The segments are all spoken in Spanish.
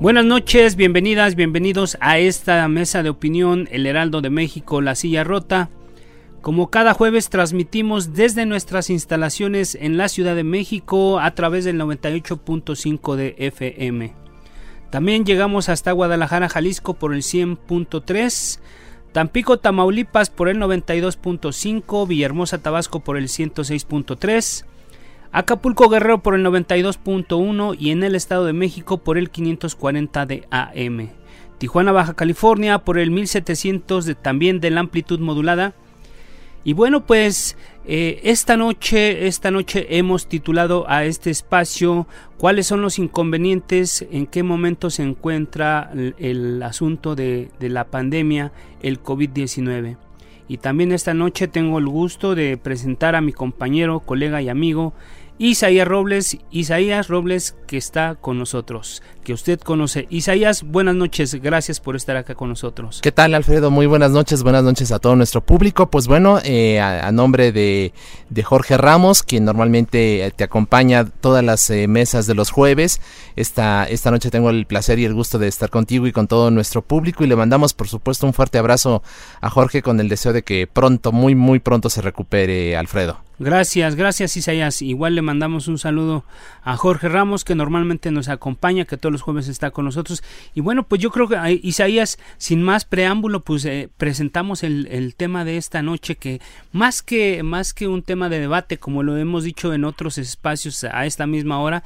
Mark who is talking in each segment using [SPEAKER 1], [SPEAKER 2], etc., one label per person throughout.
[SPEAKER 1] Buenas noches, bienvenidas, bienvenidos a esta mesa de opinión El Heraldo de México, La Silla Rota. Como cada jueves transmitimos desde nuestras instalaciones en la Ciudad de México a través del 98.5 de FM. También llegamos hasta Guadalajara, Jalisco por el 100.3, Tampico, Tamaulipas por el 92.5, Villahermosa, Tabasco por el 106.3, Acapulco Guerrero por el 92.1 y en el Estado de México por el 540 de AM. Tijuana, Baja California por el 1700 de, también de la amplitud modulada. Y bueno, pues eh, esta noche, esta noche hemos titulado a este espacio cuáles son los inconvenientes, en qué momento se encuentra el, asunto de, de la pandemia, el COVID-19. Y también esta noche tengo el gusto de presentar a mi compañero, colega y amigo Isaías Robles, Isaías Robles que está con nosotros, que usted conoce. Isaías, buenas noches, gracias por estar acá con nosotros.
[SPEAKER 2] ¿Qué tal Alfredo? Muy buenas noches, buenas noches a todo nuestro público. Pues bueno, eh, a, nombre de, de, Jorge Ramos, quien normalmente te acompaña todas las eh, mesas de los jueves, esta, esta noche tengo el placer y el gusto de estar contigo y con todo nuestro público y le mandamos por supuesto un fuerte abrazo a Jorge con el deseo de que pronto, muy muy pronto se recupere Alfredo.
[SPEAKER 1] Gracias, gracias Isaías. Igual le mandamos un saludo a Jorge Ramos que normalmente nos acompaña, que todos los jueves está con nosotros. Y bueno, pues yo creo que Isaías, sin más preámbulo, pues eh, presentamos el, el, tema de esta noche que más que más que un tema de debate, como lo hemos dicho en otros espacios a esta misma hora,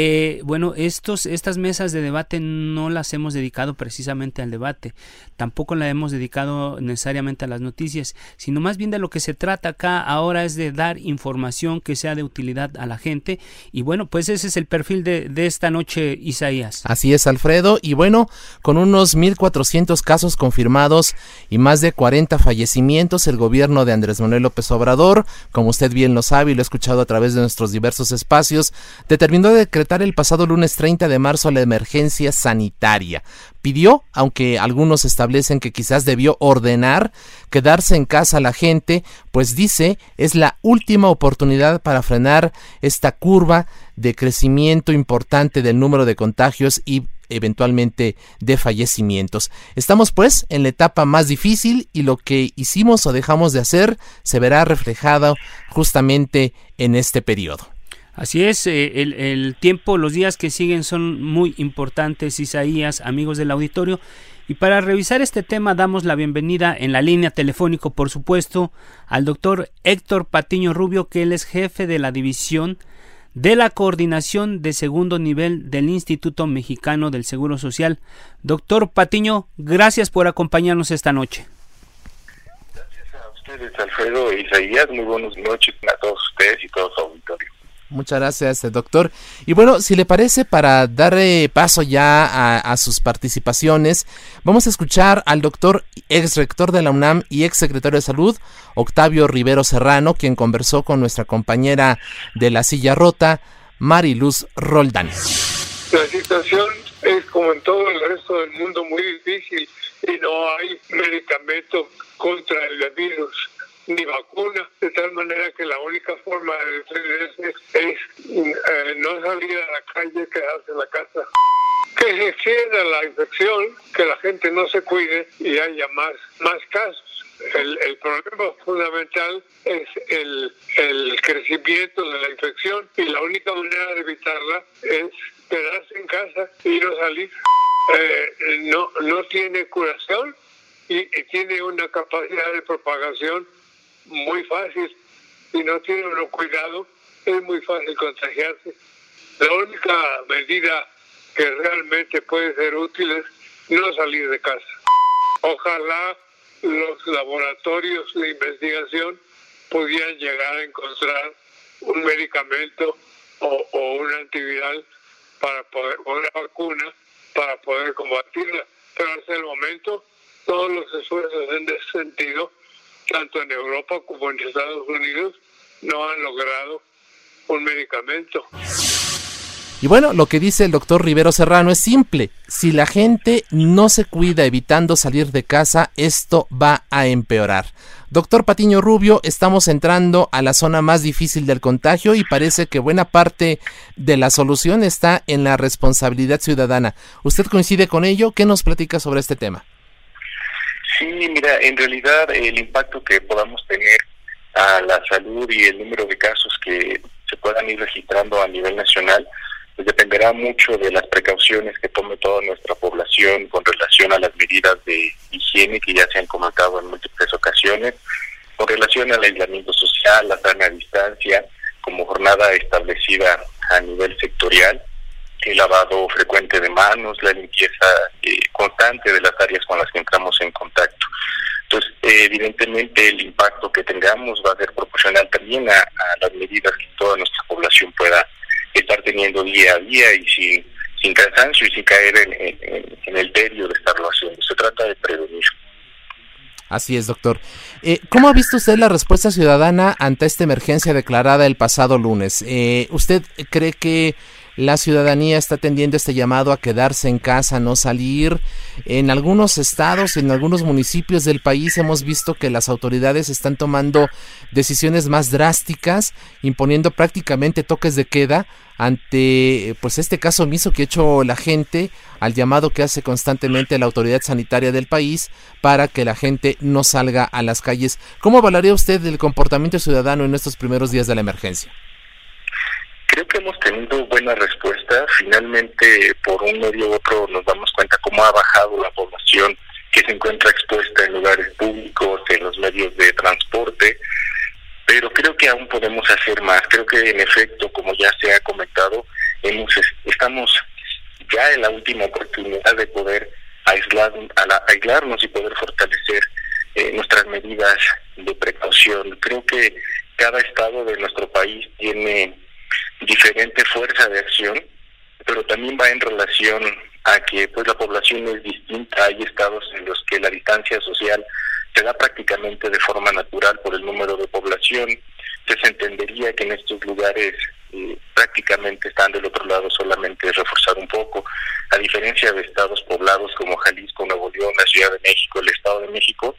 [SPEAKER 1] eh, bueno, estos, estas mesas de debate no las hemos dedicado precisamente al debate, tampoco la hemos dedicado necesariamente a las noticias, sino más bien de lo que se trata acá ahora es de dar información que sea de utilidad a la gente. Y bueno, pues ese es el perfil de, de esta noche, Isaías.
[SPEAKER 2] Así es, Alfredo. Y bueno, con unos 1.400 casos confirmados y más de 40 fallecimientos, el gobierno de Andrés Manuel López Obrador, como usted bien lo sabe y lo ha escuchado a través de nuestros diversos espacios, determinó decretar el pasado lunes 30 de marzo la emergencia sanitaria. Pidió, aunque algunos establecen que quizás debió ordenar quedarse en casa la gente, pues dice es la última oportunidad para frenar esta curva de crecimiento importante del número de contagios y eventualmente de fallecimientos. Estamos pues en la etapa más difícil y lo que hicimos o dejamos de hacer se verá reflejado justamente en este periodo.
[SPEAKER 1] Así es, eh, el, el, tiempo, los días que siguen son muy importantes, Isaías, amigos del auditorio. Y para revisar este tema damos la bienvenida en la línea telefónico, por supuesto, al doctor Héctor Patiño Rubio, que él es jefe de la división de la coordinación de segundo nivel del Instituto Mexicano del Seguro Social. Doctor Patiño, gracias por acompañarnos esta noche.
[SPEAKER 3] Gracias a ustedes, Alfredo e Isaías. Muy buenas noches a todos ustedes y todo su auditorio.
[SPEAKER 2] Muchas gracias, doctor. Y bueno, si le parece, para dar paso ya a, a, sus participaciones, vamos a escuchar al doctor ex rector de la UNAM y ex secretario de Salud, Octavio Rivero Serrano, quien conversó con nuestra compañera de la silla rota, Mariluz Roldán.
[SPEAKER 4] La situación es como en todo el resto del mundo muy difícil y no hay medicamento contra el virus ni vacuna, de tal manera que la única forma de defenderse es eh, no salir a la calle, quedarse en la casa. Que se extienda la infección, que la gente no se cuide y haya más, más casos. El, el, problema fundamental es el, el, crecimiento de la infección y la única manera de evitarla es quedarse en casa y no salir. Eh, no, no tiene curación, y, tiene una capacidad de propagación muy fácil. Si no tiene uno cuidado, es muy fácil contagiarse. La única medida que realmente puede ser útil es no salir de casa. Ojalá los laboratorios de investigación pudieran llegar a encontrar un medicamento o, o un antiviral para poder, o una vacuna para poder combatirla. Pero hasta el momento todos los esfuerzos en ese sentido, tanto en Europa como en Estados Unidos, no han logrado un medicamento.
[SPEAKER 2] Y bueno, lo que dice el doctor Rivero Serrano es simple. Si la gente no se cuida evitando salir de casa, esto va a empeorar. Doctor Patiño Rubio, estamos entrando a la zona más difícil del contagio y parece que buena parte de la solución está en la responsabilidad ciudadana. ¿Usted coincide con ello? ¿Qué nos platica sobre este tema?
[SPEAKER 3] Sí, mira, en realidad el impacto que podamos tener a la salud y el número de casos que se puedan ir registrando a nivel nacional pues dependerá mucho de las precauciones que tome toda nuestra población con relación a las medidas de higiene que ya se han comentado en múltiples ocasiones, con relación al aislamiento social, la sana distancia, como jornada establecida a nivel sectorial, el lavado frecuente de manos, la limpieza eh, constante de las áreas con las que entramos en contacto. Entonces, eh, evidentemente el impacto que tengamos va a ser proporcional también a, las medidas que toda nuestra población pueda estar teniendo día a día y sin, sin cansancio y sin caer en, el tedio de estarlo haciendo. Se trata de prevenir.
[SPEAKER 2] Así es, doctor. Eh, ¿Cómo ha visto usted la respuesta ciudadana ante esta emergencia declarada el pasado lunes? Eh, ¿Usted cree que la ciudadanía está atendiendo este llamado a quedarse en casa, no salir. En algunos estados, en algunos municipios del país hemos visto que las autoridades están tomando decisiones más drásticas, imponiendo prácticamente toques de queda ante pues este caso omiso que ha hecho la gente al llamado que hace constantemente la autoridad sanitaria del país para que la gente no salga a las calles. ¿Cómo valoraría usted el comportamiento ciudadano en estos primeros días de la emergencia?
[SPEAKER 3] Creo que hemos tenido buena respuesta. Finalmente, por un medio u otro, nos damos cuenta cómo ha bajado la población que se encuentra expuesta en lugares públicos, en los medios de transporte. Pero creo que aún podemos hacer más. Creo que, en efecto, como ya se ha comentado, hemos, estamos ya en la última oportunidad de poder aislar, aislarnos y poder fortalecer eh, nuestras medidas de precaución. Creo que cada estado de nuestro país tiene diferente fuerza de acción, pero también va en relación a que pues la población es distinta. Hay estados en los que la distancia social se da prácticamente de forma natural por el número de población. Entonces entendería que en estos lugares eh, prácticamente están del otro lado solamente reforzar un poco, a diferencia de estados poblados como Jalisco, Nuevo León, la Ciudad de México, el Estado de México,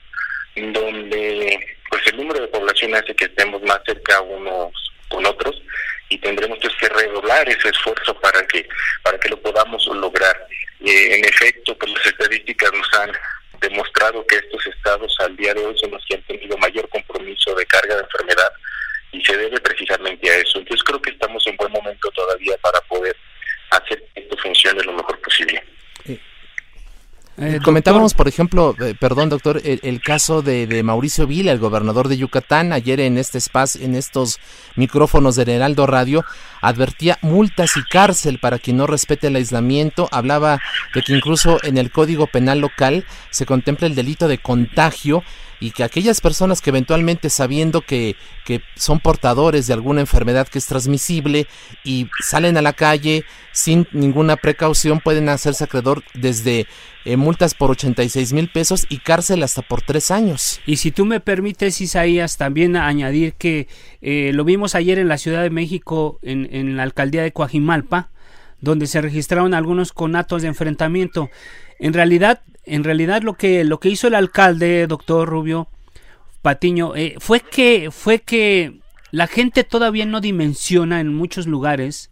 [SPEAKER 3] donde pues el número de población hace que estemos más cerca unos con otros y tendremos que redoblar ese esfuerzo para que para que lo podamos lograr. Eh, en efecto, pues las estadísticas nos han demostrado que estos estados al día de hoy son los que han tenido mayor compromiso de carga de enfermedad y se debe precisamente a eso. Entonces creo que estamos en buen momento todavía para poder hacer que esto funcione lo mejor posible.
[SPEAKER 2] Eh, comentábamos, por ejemplo, eh, perdón, doctor, el, caso de, de, Mauricio Vila, el gobernador de Yucatán, ayer en este espacio, en estos micrófonos de Heraldo Radio, advertía multas y cárcel para quien no respete el aislamiento. Hablaba de que incluso en el Código Penal local se contempla el delito de contagio y que aquellas personas que eventualmente sabiendo que, que son portadores de alguna enfermedad que es transmisible y salen a la calle sin ninguna precaución pueden hacerse acreedor desde eh, multas por 86 mil pesos y cárcel hasta por tres años.
[SPEAKER 1] Y si tú me permites, Isaías, también añadir que eh, lo vimos ayer en la Ciudad de México, en, en la alcaldía de Coajimalpa, donde se registraron algunos conatos de enfrentamiento. En realidad, en realidad lo que, lo que hizo el alcalde, doctor Rubio Patiño, eh, fue que fue que la gente todavía no dimensiona en muchos lugares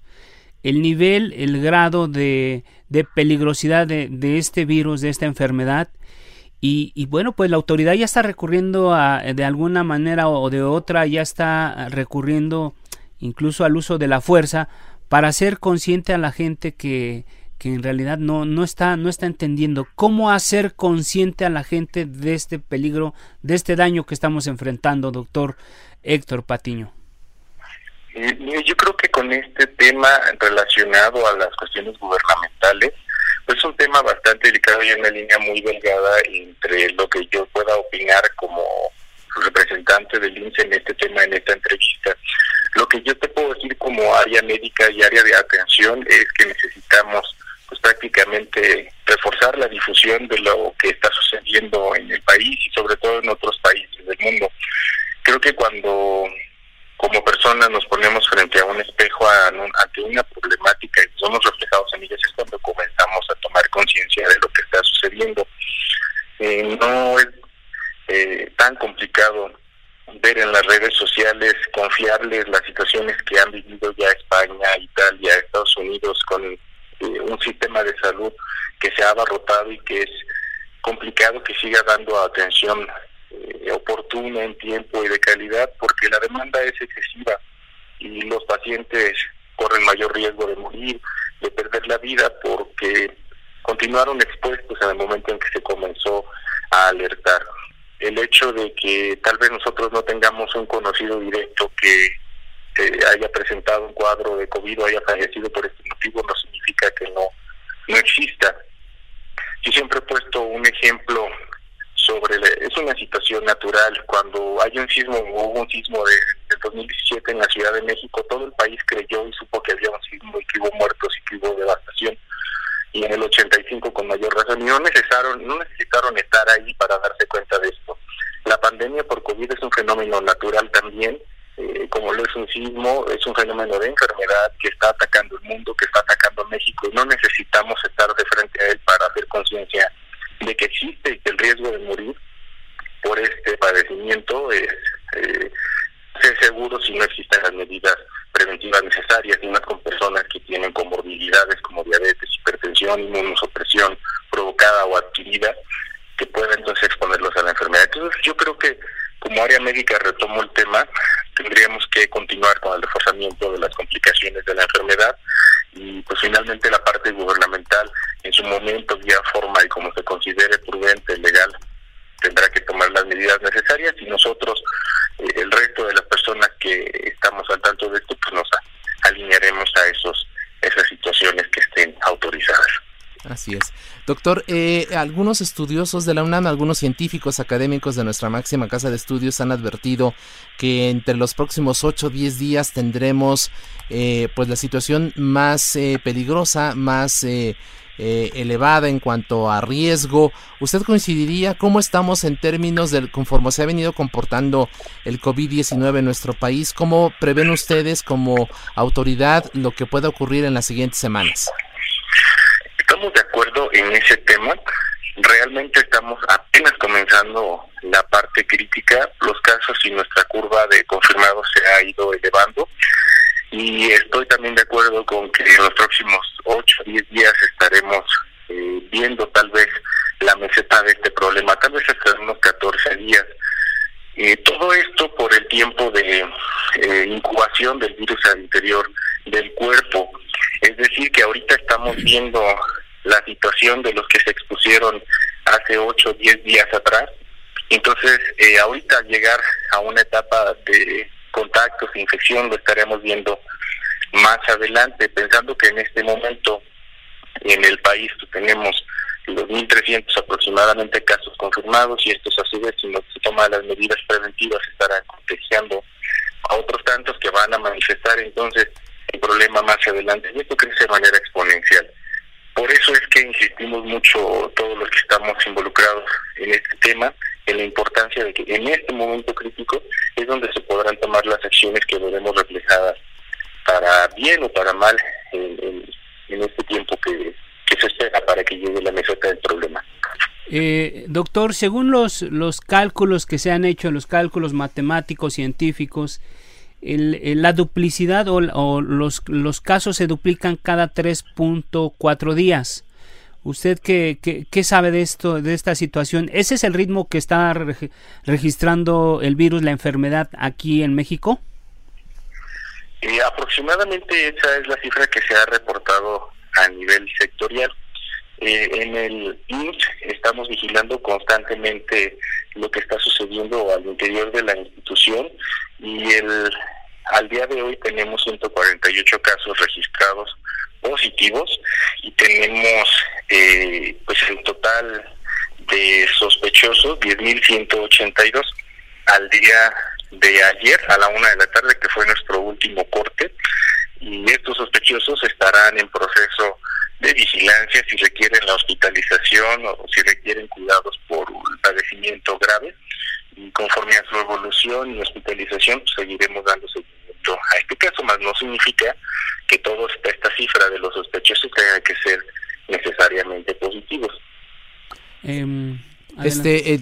[SPEAKER 1] el nivel, el grado de, de peligrosidad de, de, este virus, de esta enfermedad. Y, y, bueno, pues la autoridad ya está recurriendo a, de alguna manera o de otra, ya está recurriendo incluso al uso de la fuerza para hacer consciente a la gente que, que en realidad no, no, está, no está entendiendo cómo hacer consciente a la gente de este peligro, de este daño que estamos enfrentando, doctor Héctor Patiño.
[SPEAKER 3] Yo creo que con este tema relacionado a las cuestiones gubernamentales, pues es un tema bastante delicado y una línea muy delgada entre lo que yo pueda opinar como representante del INSE en este tema, en esta entrevista. Lo que yo te puedo decir como área médica y área de atención es que necesitamos pues prácticamente reforzar la difusión de lo que está sucediendo en el país y sobre todo en otros países del mundo. Creo que cuando como personas nos ponemos frente a un espejo ante una problemática y somos reflejados en ellas es cuando comenzamos a tomar conciencia de lo que está sucediendo. Eh, no es eh, tan complicado ver en las redes sociales confiarles las situaciones que han vivido ya España, Italia, Estados Unidos con eh, un sistema de salud que se ha abarrotado y que es complicado que siga dando atención eh, oportuna en tiempo y de calidad porque la demanda es excesiva y los pacientes corren mayor riesgo de morir, de perder la vida porque continuaron expuestos en el momento en que se comenzó a alertar el hecho de que tal vez nosotros no tengamos un conocido directo que haya presentado un cuadro de COVID o haya fallecido por este motivo no significa que no, no exista. Yo siempre he puesto un ejemplo sobre, es una situación natural, cuando hay un sismo, hubo un sismo de, 2017 en la Ciudad de México, todo el país creyó y supo que había un sismo y que hubo muertos y que hubo devastación. Y en el 85 con mayor razón y no necesitaron no necesitaron estar ahí para darse cuenta de esto. La pandemia por covid es un fenómeno natural también eh, como lo es un sismo es un fenómeno de enfermedad que está atacando el mundo que está atacando a México y no necesitamos estar de frente a él para hacer conciencia de que existe el riesgo de padecimiento es eh, ser seguro si no existen las medidas preventivas necesarias, y más con personas que tienen comorbilidades como diabetes, hipertensión, inmunosupresión provocada o adquirida, que pueden entonces exponerlos a la enfermedad. Entonces yo creo que como área médica retomo el tema, tendríamos que continuar con el reforzamiento de las complicaciones de la enfermedad y pues finalmente la parte gubernamental en su momento, vía forma y como se considere prudente, legal, tendrá que tomar las medidas necesarias y nosotros, eh, el resto de las personas que estamos al tanto de esto, pues nos alinearemos a esos esas situaciones que estén autorizadas.
[SPEAKER 2] Así es. Doctor, eh, algunos estudiosos de la UNAM, algunos científicos académicos de nuestra máxima casa de estudios han advertido que entre los próximos 8 o 10 días tendremos eh, pues la situación más eh, peligrosa, más eh, elevada en cuanto a riesgo. ¿Usted coincidiría cómo estamos en términos del conforme se ha venido comportando el COVID-19 en nuestro país? ¿Cómo prevén ustedes como autoridad lo que pueda ocurrir en las siguientes semanas?
[SPEAKER 3] Estamos de acuerdo en ese tema. Realmente estamos apenas comenzando la parte crítica. Los casos y nuestra curva de confirmados se ha ido elevando y estoy también de acuerdo con que en los próximos 8 o 10 días estaremos eh, viendo tal vez la meseta de este problema, tal vez hasta unos 14 días. y todo esto por el tiempo de eh, incubación del virus al interior del cuerpo. Es decir, que ahorita estamos viendo la situación de los que se expusieron hace 8 o 10 días atrás. Entonces, eh, ahorita llegar a una etapa de contactos, infección, lo estaremos viendo más adelante, pensando que en este momento en el país tenemos los 1.300 aproximadamente casos confirmados y estos a su vez, si no se toman las medidas preventivas, estarán contagiando a otros tantos que van a manifestar entonces el problema más adelante y esto crece de manera exponencial. Por eso es que insistimos mucho todos los que estamos involucrados en este tema, en la importancia de que en este momento crítico es donde se podrán tomar las acciones que veremos reflejadas para bien o para mal en, este tiempo que, se espera para que llegue la meseta del problema.
[SPEAKER 1] Eh, doctor, según los, los cálculos que se han hecho, los cálculos matemáticos, científicos, el, la duplicidad o, los, los, casos se duplican cada 3.4 días. ¿Usted qué, qué, sabe de esto, de esta situación? ¿Ese es el ritmo que está registrando el virus, la enfermedad aquí en México?
[SPEAKER 3] Eh, aproximadamente esa es la cifra que se ha reportado a nivel sectorial. Eh, en el INS estamos vigilando constantemente lo que está sucediendo al interior de la institución y el al día de hoy tenemos 148 casos registrados positivos y tenemos eh, pues el total de sospechosos 10.182 al día de ayer a la una de la tarde que fue nuestro último corte. Y estos sospechosos estarán en proceso de vigilancia si requieren la hospitalización o si requieren cuidados por un padecimiento grave. Y conforme a su evolución y hospitalización pues, seguiremos dando seguimiento a este caso, más no significa que toda esta cifra de los sospechosos tenga que ser necesariamente positivos.
[SPEAKER 2] Em, este,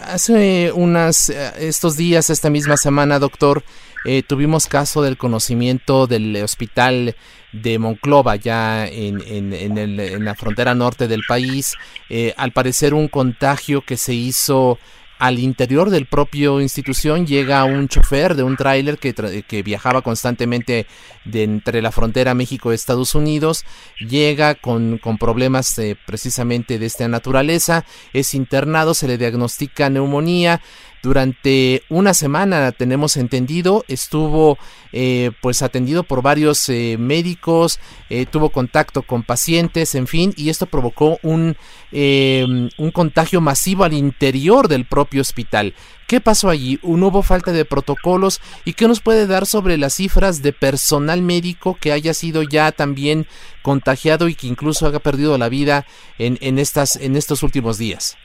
[SPEAKER 2] hace unas, eh, estos días, esta misma semana, doctor, eh, tuvimos caso del conocimiento del hospital de Monclova, ya en, en, la frontera norte del país. Eh, al parecer un contagio que se hizo al interior del propio institución llega un chofer de un tráiler que, viajaba constantemente de entre la frontera México-Estados Unidos, llega con, con problemas precisamente de esta naturaleza, es internado, se le diagnostica neumonía, durante una semana, tenemos entendido, estuvo eh, pues atendido por varios eh, médicos, eh, tuvo contacto con pacientes, en fin, y esto provocó un, em, un contagio masivo al interior del propio hospital. ¿Qué pasó allí? ¿No hubo falta de protocolos? ¿Y qué nos puede dar sobre las cifras de personal médico que haya sido ya también contagiado y que incluso haya perdido la vida en, en, estas, en estos últimos días?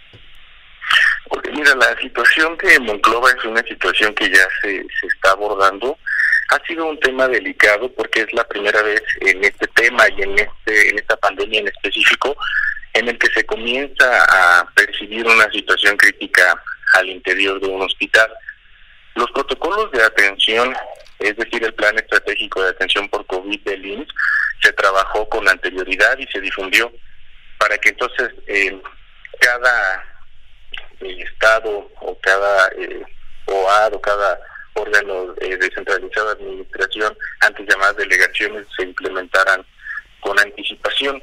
[SPEAKER 3] Mira, la situación de Monclova es una situación que ya se, se está abordando. Ha sido un tema delicado porque es la primera vez en este tema y en este en esta pandemia en específico en el que se comienza a percibir una situación crítica al interior de un hospital. Los protocolos de atención, es decir, el plan estratégico de atención por COVID del INS, se trabajó con anterioridad y se difundió para que entonces eh, cada el Estado o cada eh, OAD o cada órgano eh, descentralizado de administración, antes llamadas delegaciones, se implementaran con anticipación.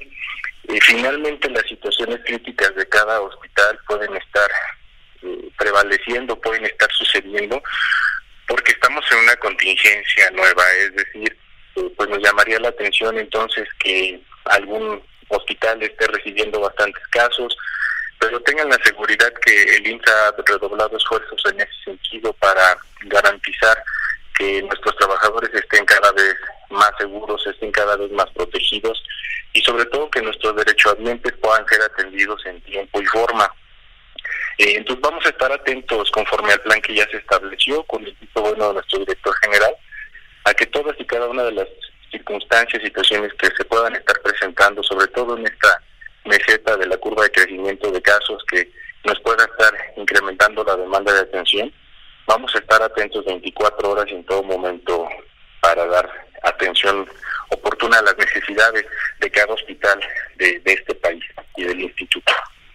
[SPEAKER 3] Y finalmente las situaciones críticas de cada hospital pueden estar eh, prevaleciendo, pueden estar sucediendo, porque estamos en una contingencia nueva, es decir, eh, pues nos llamaría la atención entonces que algún hospital esté recibiendo bastantes casos, pero tengan la seguridad que el INSA ha redoblado esfuerzos en ese sentido para garantizar que nuestros trabajadores estén cada vez más seguros, estén cada vez más protegidos y sobre todo que nuestros derechohabientes puedan ser atendidos en tiempo y forma. Eh, entonces vamos a estar atentos conforme al plan que ya se estableció con el equipo bueno de nuestro director general a que todas y cada una de las circunstancias, situaciones que se puedan estar presentando, sobre todo en esta meseta de la curva de crecimiento de casos que nos pueda estar incrementando la demanda de atención. Vamos a estar atentos 24 horas en todo momento para dar atención oportuna a las necesidades de cada hospital de, este país y del instituto.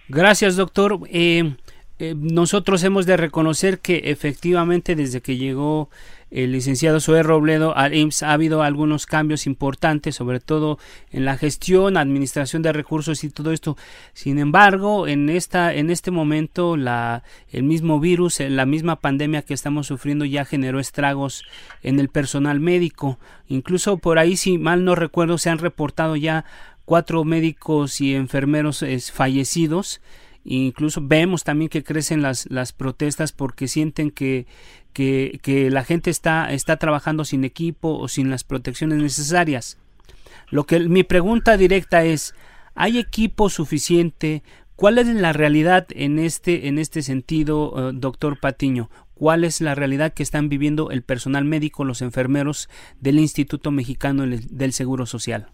[SPEAKER 1] Gracias, doctor. Eh, eh, nosotros hemos de reconocer que efectivamente desde que llegó el licenciado Zoé Robledo al IMSS ha habido algunos cambios importantes, sobre todo en la gestión, administración de recursos y todo esto. Sin embargo, en esta, en este momento, la, el mismo virus, eh, la misma pandemia que estamos sufriendo ya generó estragos en el personal médico. Incluso por ahí, si mal no recuerdo, se han reportado ya cuatro médicos y enfermeros fallecidos incluso vemos también que crecen las, las protestas porque sienten que, que, que, la gente está, está trabajando sin equipo o sin las protecciones necesarias. Lo que mi pregunta directa es, ¿hay equipo suficiente? ¿Cuál es la realidad en este, en este sentido, eh, doctor Patiño? ¿Cuál es la realidad que están viviendo el personal médico, los enfermeros del Instituto Mexicano del Seguro Social?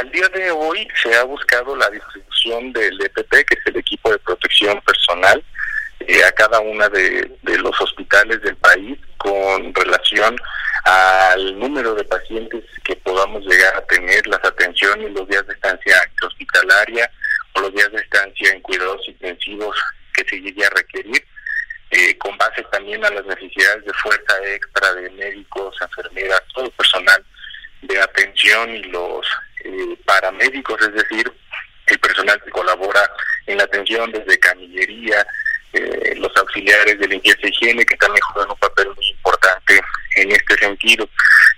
[SPEAKER 3] Al día de hoy se ha buscado la distribución del EPP, que es el equipo de protección personal, eh, a cada una de, los hospitales del país con relación al número de pacientes que podamos llegar a tener, las atenciones, los días de estancia hospitalaria o los días de estancia en cuidados intensivos que se llegue a requerir, eh, con base también a las necesidades de fuerza extra de médicos, enfermeras, todo el personal de atención y los de paramédicos, es decir, que colabora en la atención desde camillería, eh, los auxiliares de limpieza y higiene que también juegan un papel muy importante en este sentido.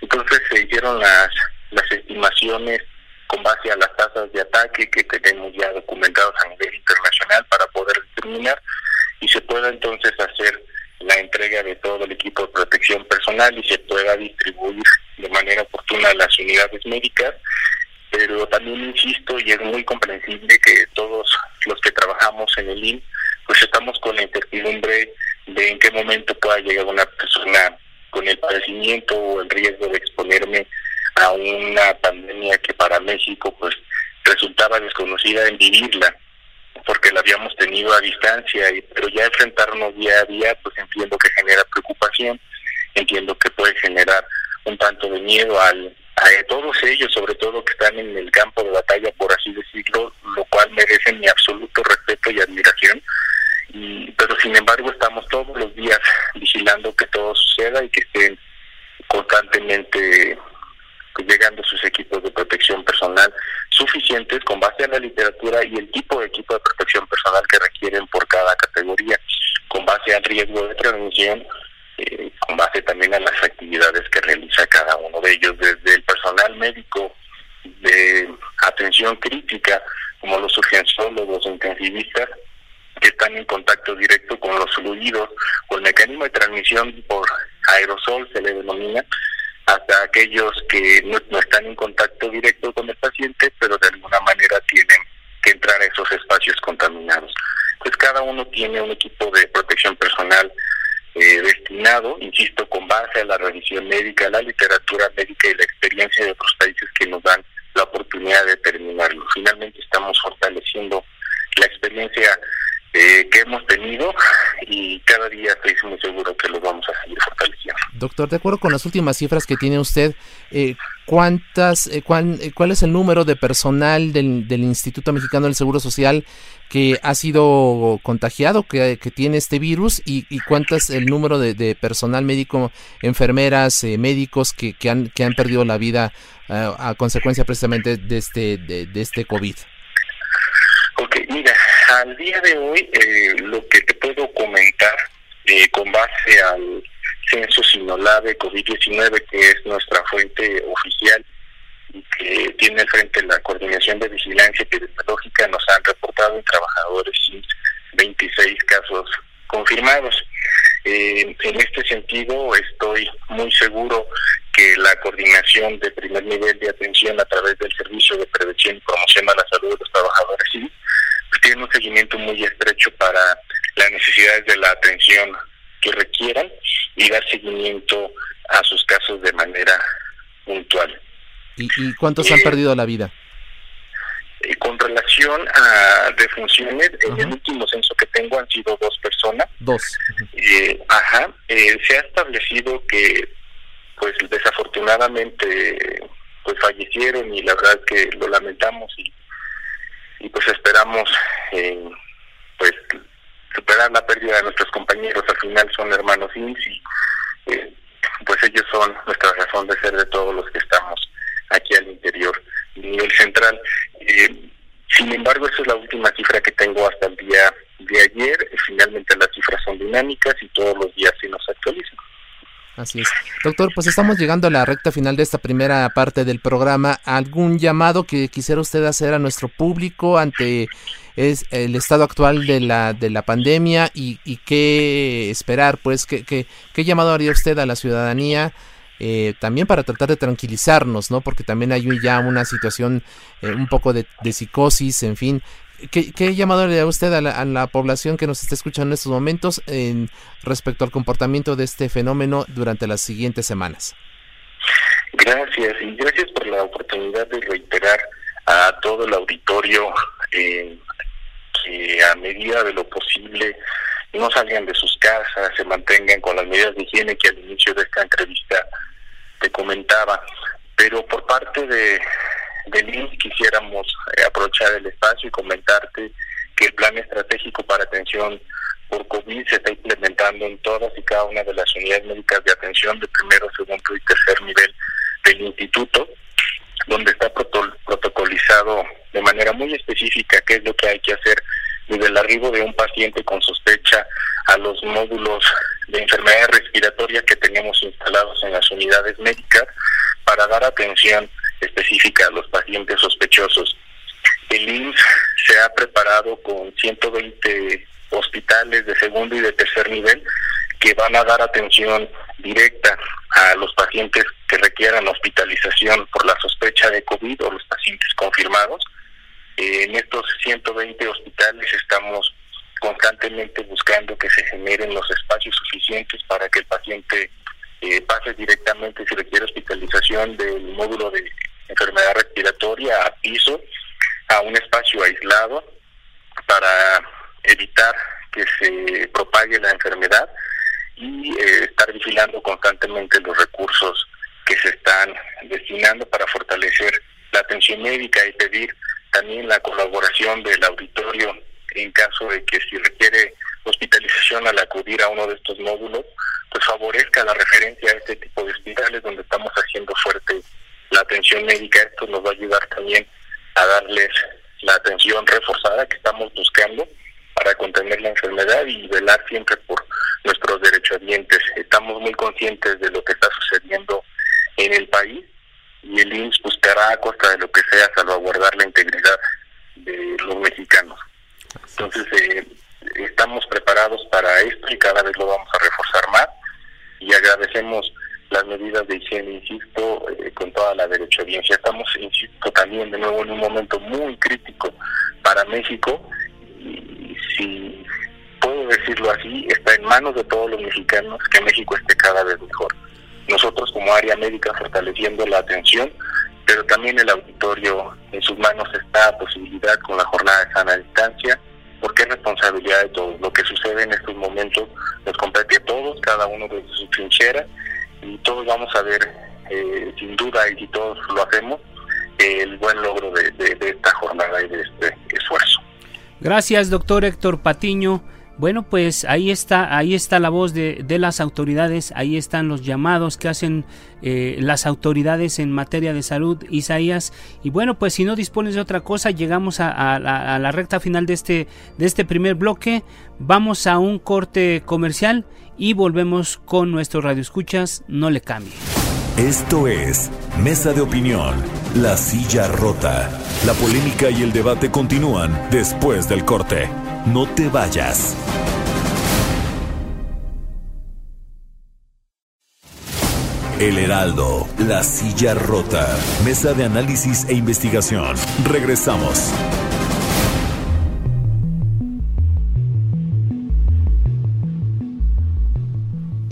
[SPEAKER 3] Entonces se hicieron las, las estimaciones con base a las tasas de ataque que tenemos ya documentados a nivel internacional para poder determinar y se pueda entonces hacer la entrega de todo el equipo de protección personal y se pueda distribuir de manera oportuna a las unidades médicas pero también insisto y es muy comprensible que todos los que trabajamos en el IN pues estamos con la incertidumbre de en qué momento pueda llegar una persona con el padecimiento o el riesgo de exponerme a una pandemia que para México pues resultaba desconocida en vivirla porque la habíamos tenido a distancia y pero ya enfrentarnos día a día pues entiendo que genera preocupación entiendo que puede generar un tanto de miedo al a todos ellos, sobre todo que están en el campo de batalla, por así decirlo, lo cual merece mi absoluto respeto y admiración. Y, pero sin embargo estamos todos los días vigilando que todo suceda y que estén constantemente pues, llegando sus equipos de protección personal suficientes con base a la literatura y el tipo de equipo de protección personal que requieren por cada categoría, con base al riesgo de prevención eh, con base también a las actividades que realiza cada uno de ellos, desde el personal médico de atención crítica, como los urgenciólogos intensivistas, que están en contacto directo con los fluidos, o el mecanismo de transmisión por aerosol se le denomina, hasta aquellos que no, están en contacto directo con el paciente, pero de alguna manera tienen que entrar a esos espacios contaminados. Pues cada uno tiene un equipo de protección personal eh, destinado, insisto, con base a la revisión médica, la literatura médica y la experiencia de otros países que nos dan la oportunidad de terminarlo. Finalmente estamos fortaleciendo la experiencia eh, que hemos tenido y cada día estoy muy seguro que lo vamos a seguir.
[SPEAKER 2] Doctor, de acuerdo con las últimas cifras que tiene usted, eh, ¿cuántas, eh, cuán, ¿cuál es el número de personal del, del Instituto Mexicano del Seguro Social que ha sido contagiado, que, tiene este virus y, es el número de, personal médico, enfermeras, eh, médicos que, han, que han perdido la vida eh, a consecuencia precisamente de este, de, este COVID.
[SPEAKER 3] Ok, mira, al día de hoy eh, lo que te puedo comentar con base al censo Sinolave COVID-19, que es nuestra fuente oficial, que tiene al frente la Coordinación de Vigilancia Epidemiológica, nos han reportado en trabajadores 26 casos confirmados. Eh, en este sentido, estoy muy seguro que la coordinación de primer nivel de atención a través del Servicio de Prevención y Promoción a la Salud de los Trabajadores pues, tiene un seguimiento muy estrecho para las necesidades de la atención que requieran y dar seguimiento a sus casos de manera puntual.
[SPEAKER 2] ¿Y, cuántos han perdido la vida?
[SPEAKER 3] Eh, con relación a defunciones, en el último censo que tengo han sido dos personas.
[SPEAKER 2] Dos.
[SPEAKER 3] Eh, ajá. Eh, se ha establecido que, pues desafortunadamente, pues fallecieron y la verdad que lo lamentamos y, y pues esperamos, pues superar la pérdida de nuestros compañeros. Al final son hermanos INS y pues ellos son nuestra razón de ser de todos los que estamos aquí al interior nivel central. Eh, sin embargo, esa es la última cifra que tengo hasta el día de ayer. Finalmente las cifras son dinámicas y todos los días se nos actualizan.
[SPEAKER 2] Así es. Doctor, pues estamos llegando a la recta final de esta primera parte del programa. ¿Algún llamado que quisiera usted hacer a nuestro público ante es el estado actual de la, de la pandemia y, y qué esperar? Pues, ¿qué, qué, qué llamado haría usted a la ciudadanía? Eh, también para tratar de tranquilizarnos, ¿no? Porque también hay ya una situación eh, un poco de, psicosis, en fin. ¿Qué, llamado le da usted a la, población que nos está escuchando en estos momentos en, respecto al comportamiento de este fenómeno durante las siguientes semanas?
[SPEAKER 3] Gracias y gracias por la oportunidad de reiterar a todo el auditorio eh, que a medida de lo posible no salgan de sus casas, se mantengan con las medidas de higiene que al inicio de esta entrevista te comentaba. Pero por parte de INS quisiéramos eh, aprovechar el espacio y comentarte que el plan estratégico para atención por COVID se está implementando en todas y cada una de las unidades médicas de atención de primero, segundo y tercer nivel del instituto. Donde está protocolizado de manera muy específica qué es lo que hay que hacer desde el arribo de un paciente con sospecha a los módulos de enfermedad respiratoria que tenemos instalados en las unidades médicas para dar atención específica a los pacientes sospechosos. El IMSS se ha preparado con 120 hospitales de segundo y de tercer nivel que van a dar atención directa a los pacientes que requieran hospitalización por la sospecha de COVID o los pacientes confirmados. en estos 120 hospitales estamos constantemente buscando que se generen los espacios suficientes para que el paciente eh, pase directamente, si requiere hospitalización, del módulo de enfermedad respiratoria a piso, a un espacio aislado para evitar que se propague la enfermedad y eh, estar vigilando constantemente los recursos que se están destinando para fortalecer la atención médica y pedir también la colaboración del auditorio en caso de que si requiere hospitalización al acudir a uno de estos módulos, pues favorezca la referencia a este tipo de hospitales donde estamos haciendo fuerte la atención médica. Esto nos va a ayudar también a darles la atención reforzada que estamos buscando para contener la enfermedad y velar siempre por nuestros derechohabientes. Estamos muy conscientes de lo que está sucediendo en el país y el INS buscará a costa de lo que sea salvaguardar la integridad de los mexicanos. Entonces, eh, estamos preparados para esto y cada vez lo vamos a reforzar más y agradecemos las medidas de higiene, insisto, eh, con toda la derechohabiencia. Estamos, insisto, también de nuevo en un momento muy crítico para México si puedo decirlo así, está en manos de todos los mexicanos que México esté cada vez mejor. Nosotros como área médica fortaleciendo la atención, pero también el auditorio en sus manos está posibilidad con la jornada de sana distancia, porque es responsabilidad de todos. Lo que sucede en estos momentos nos compete a todos, cada uno de su trinchera, y todos vamos a ver, eh, sin duda, y si todos lo hacemos, el buen logro de esta jornada y de este esfuerzo.
[SPEAKER 1] Gracias, doctor Héctor Patiño. Bueno, pues ahí está, ahí está la voz de, de las autoridades, ahí están los llamados que hacen eh, las autoridades en materia de salud, Isaías. Y bueno, pues si no dispones de otra cosa, llegamos a, la recta final de este, de este primer bloque. Vamos a un corte comercial y volvemos con nuestros radioescuchas. No le cambie.
[SPEAKER 5] Esto es Mesa de Opinión, La Silla Rota. La polémica y el debate continúan después del corte. No te vayas. El Heraldo, La Silla Rota, Mesa de Análisis e Investigación. Regresamos.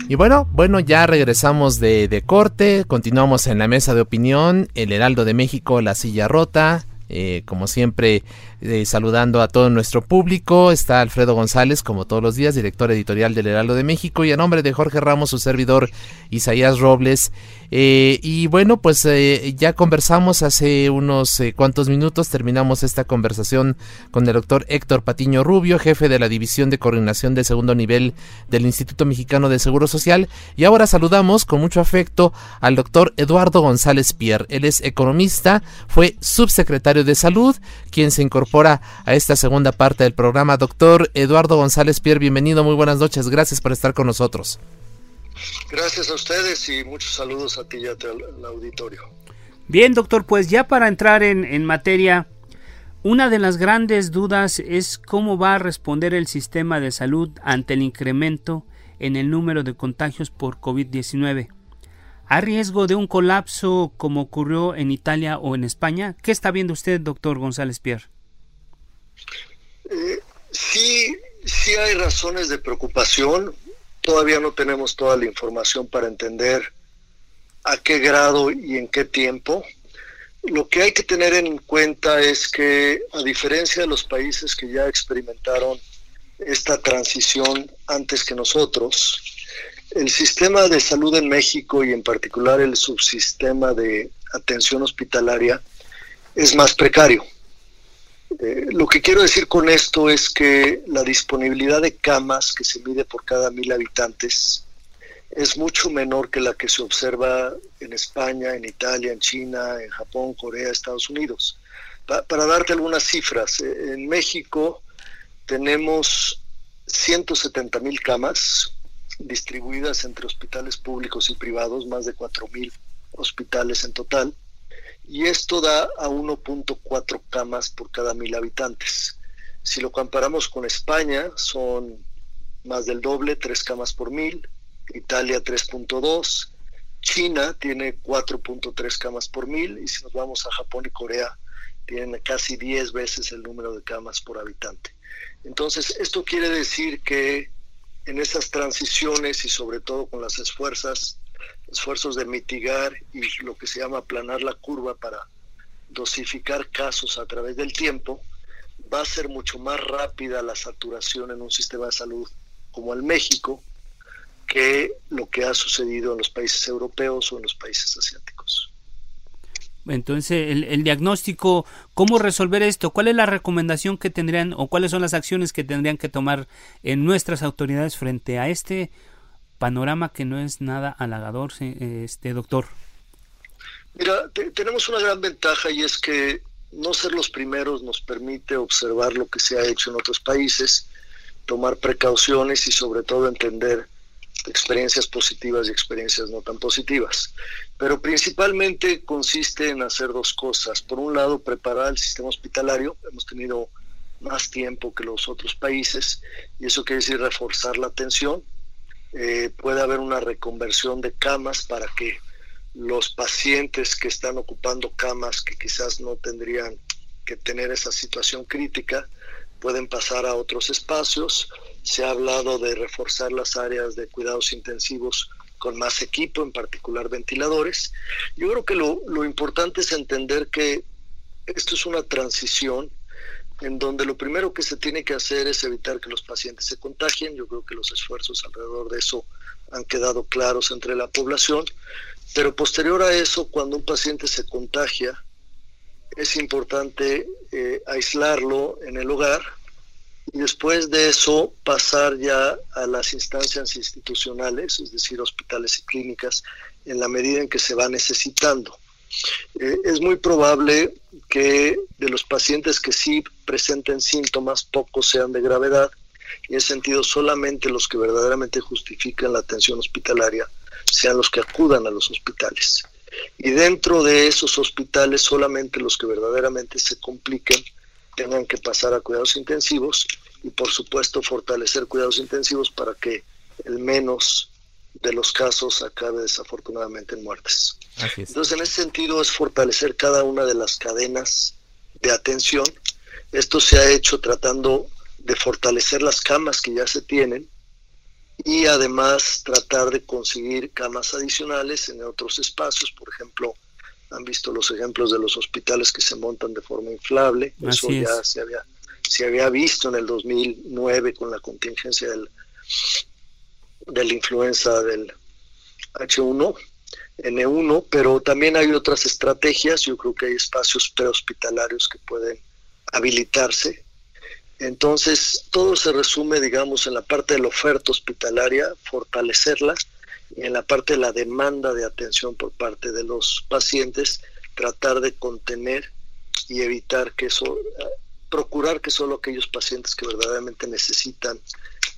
[SPEAKER 2] Y bueno, bueno, ya regresamos de, de, corte, continuamos en la mesa de opinión, el Heraldo de México, la silla rota, eh, como siempre, eh, saludando a todo nuestro público. Está Alfredo González, como todos los días, director editorial del Heraldo de México. Y a nombre de Jorge Ramos, su servidor Isaías Robles. Eh, y bueno, pues ya conversamos hace unos cuantos minutos. Terminamos esta conversación con el doctor Héctor Patiño Rubio, jefe de la División de Coordinación de Segundo Nivel del Instituto Mexicano de Seguro Social. Y ahora saludamos con mucho afecto al doctor Eduardo González Pierre. Él es economista, fue subsecretario de Salud, quien se incorpora a esta segunda parte del programa. Doctor Eduardo González Pierre, bienvenido, muy buenas noches, gracias por estar con nosotros.
[SPEAKER 6] Gracias a ustedes y muchos saludos a ti y al auditorio.
[SPEAKER 1] Bien, doctor, pues ya para entrar en, en materia, una de las grandes dudas es cómo va a responder el sistema de salud ante el incremento en el número de contagios por COVID-19 a riesgo de un colapso como ocurrió en Italia o en España? ¿Qué está viendo usted, doctor González Pierre?
[SPEAKER 6] Eh, sí, sí hay razones de preocupación. Todavía no tenemos toda la información para entender a qué grado y en qué tiempo. Lo que hay que tener en cuenta es que, a diferencia de los países que ya experimentaron esta transición antes que nosotros, el sistema de salud en México y en particular el subsistema de atención hospitalaria es más precario. Eh, lo que quiero decir con esto es que la disponibilidad de camas que se mide por cada mil habitantes es mucho menor que la que se observa en España, en Italia, en China, en Japón, Corea, Estados Unidos. para darte algunas cifras, eh, en México tenemos 170 mil camas distribuidas entre hospitales públicos y privados, más de 4 mil hospitales en total, y esto da a 1.4 camas por cada mil habitantes. Si lo comparamos con España, son más del doble, 3 camas por mil, Italia 3.2, China tiene 4.3 camas por mil, y si nos vamos a Japón y Corea, tienen casi 10 veces el número de camas por habitante. Entonces, esto quiere decir que en esas transiciones y sobre todo con las esfuerzas, esfuerzos de mitigar y lo que se llama aplanar la curva para dosificar casos a través del tiempo, va a ser mucho más rápida la saturación en un sistema de salud como el México que lo que ha sucedido en los países europeos o en los países asiáticos.
[SPEAKER 1] Entonces, el, diagnóstico, ¿cómo resolver esto? ¿Cuál es la recomendación que tendrían o cuáles son las acciones que tendrían que tomar en nuestras autoridades frente a este panorama que no es nada halagador, este doctor?
[SPEAKER 6] Mira, tenemos una gran ventaja y es que no ser los primeros nos permite observar lo que se ha hecho en otros países, tomar precauciones y sobre todo entender experiencias positivas y experiencias no tan positivas. Pero principalmente consiste en hacer dos cosas. Por un lado, preparar el sistema hospitalario. Hemos tenido más tiempo que los otros países y eso quiere decir reforzar la atención. Eh, puede haber una reconversión de camas para que los pacientes que están ocupando camas que quizás no tendrían que tener esa situación crítica pueden pasar a otros espacios se ha hablado de reforzar las áreas de cuidados intensivos con más equipo, en particular ventiladores. Yo creo que lo, lo importante es entender que esto es una transición en donde lo primero que se tiene que hacer es evitar que los pacientes se contagien. Yo creo que los esfuerzos alrededor de eso han quedado claros entre la población. Pero posterior a eso, cuando un paciente se contagia, es importante eh, aislarlo en el hogar, y después de eso pasar ya a las instancias institucionales, es decir, hospitales y clínicas, en la medida en que se va necesitando. Eh, es muy probable que de los pacientes que sí presenten síntomas, pocos sean de gravedad, y en ese sentido solamente los que verdaderamente justifican la atención hospitalaria sean los que acudan a los hospitales. Y dentro de esos hospitales solamente los que verdaderamente se compliquen tengan que pasar a cuidados intensivos y por supuesto fortalecer cuidados intensivos para que el menos de los casos acabe desafortunadamente en muertes. Entonces en ese sentido es fortalecer cada una de las cadenas de atención. Esto se ha hecho tratando de fortalecer las camas que ya se tienen y además tratar de conseguir camas adicionales en otros espacios, por ejemplo, han visto los ejemplos de los hospitales que se montan de forma inflable, eso ya se había, se había visto en el 2009 con la contingencia del, de la influenza del H1, N1, pero también hay otras estrategias, yo creo que hay espacios prehospitalarios que pueden habilitarse. Entonces, todo se resume, digamos, en la parte de la oferta hospitalaria, fortalecerla, en la parte de la demanda de atención por parte de los pacientes, tratar de contener y evitar que eso, procurar que solo aquellos pacientes que verdaderamente necesitan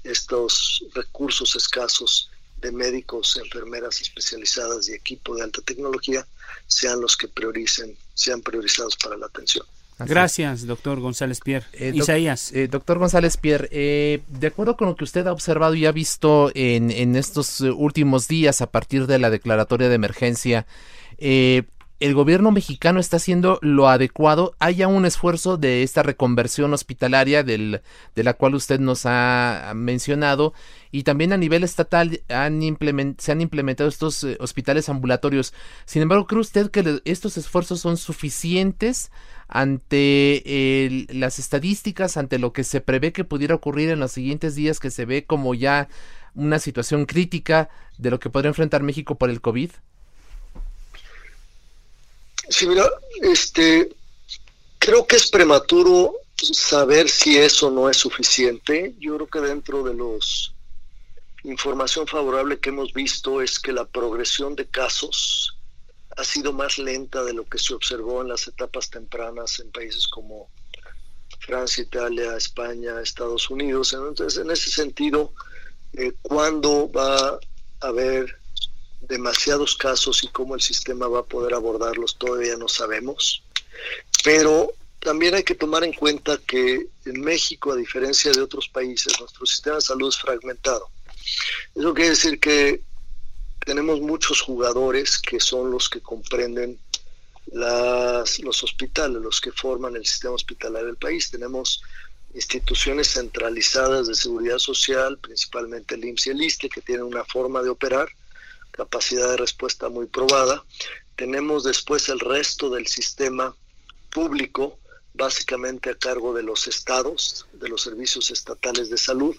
[SPEAKER 6] estos recursos escasos de médicos, enfermeras especializadas y equipo de alta tecnología sean los que prioricen, sean priorizados para la atención.
[SPEAKER 1] Gracias, doctor González Pierre.
[SPEAKER 2] Eh, Isaías. Eh, doctor González Pierre, eh, de acuerdo con lo que usted ha observado y ha visto en, en estos últimos días a partir de la declaratoria de emergencia, el gobierno mexicano está haciendo lo adecuado. Haya un esfuerzo de esta reconversión hospitalaria de la cual usted nos ha mencionado. Y también a nivel estatal se han implementado estos hospitales ambulatorios. Sin embargo, ¿cree usted que estos esfuerzos son suficientes ante las estadísticas, ante lo que se prevé que pudiera ocurrir en los siguientes días, que se ve como ya una situación crítica de lo que podría enfrentar México por el COVID?
[SPEAKER 6] Sí, mira, este, creo que es prematuro saber si eso no es suficiente. Yo creo que dentro de los información favorable que hemos visto es que la progresión de casos ha sido más lenta de lo que se observó en las etapas tempranas en países como Francia, Italia, España, Estados Unidos. Entonces, en ese sentido, eh, ¿cuándo va a haber demasiados casos y cómo el sistema va a poder abordarlos? Todavía no sabemos. Pero también hay que tomar en cuenta que en México, a diferencia de otros países, nuestro sistema de salud es fragmentado. Eso quiere decir que tenemos muchos jugadores que son los que comprenden las, los hospitales, los que forman el sistema hospitalario del país. Tenemos instituciones centralizadas de seguridad social, principalmente el IMSS y el ISTE, que tienen una forma de operar, capacidad de respuesta muy probada. Tenemos después el resto del sistema público, básicamente a cargo de los estados, de los servicios estatales de salud,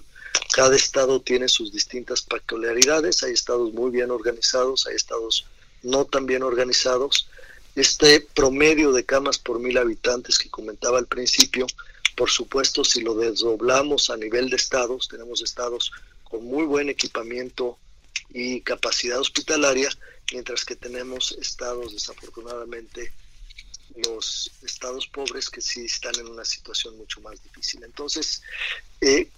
[SPEAKER 6] cada estado tiene sus distintas peculiaridades, hay estados muy bien organizados, hay estados no tan bien organizados. Este promedio de camas por mil habitantes que comentaba al principio, por supuesto, si lo desdoblamos a nivel de estados, tenemos estados con muy buen equipamiento y capacidad hospitalaria, mientras que tenemos estados, desafortunadamente, los estados pobres que sí están en una situación mucho más difícil. Entonces, eh,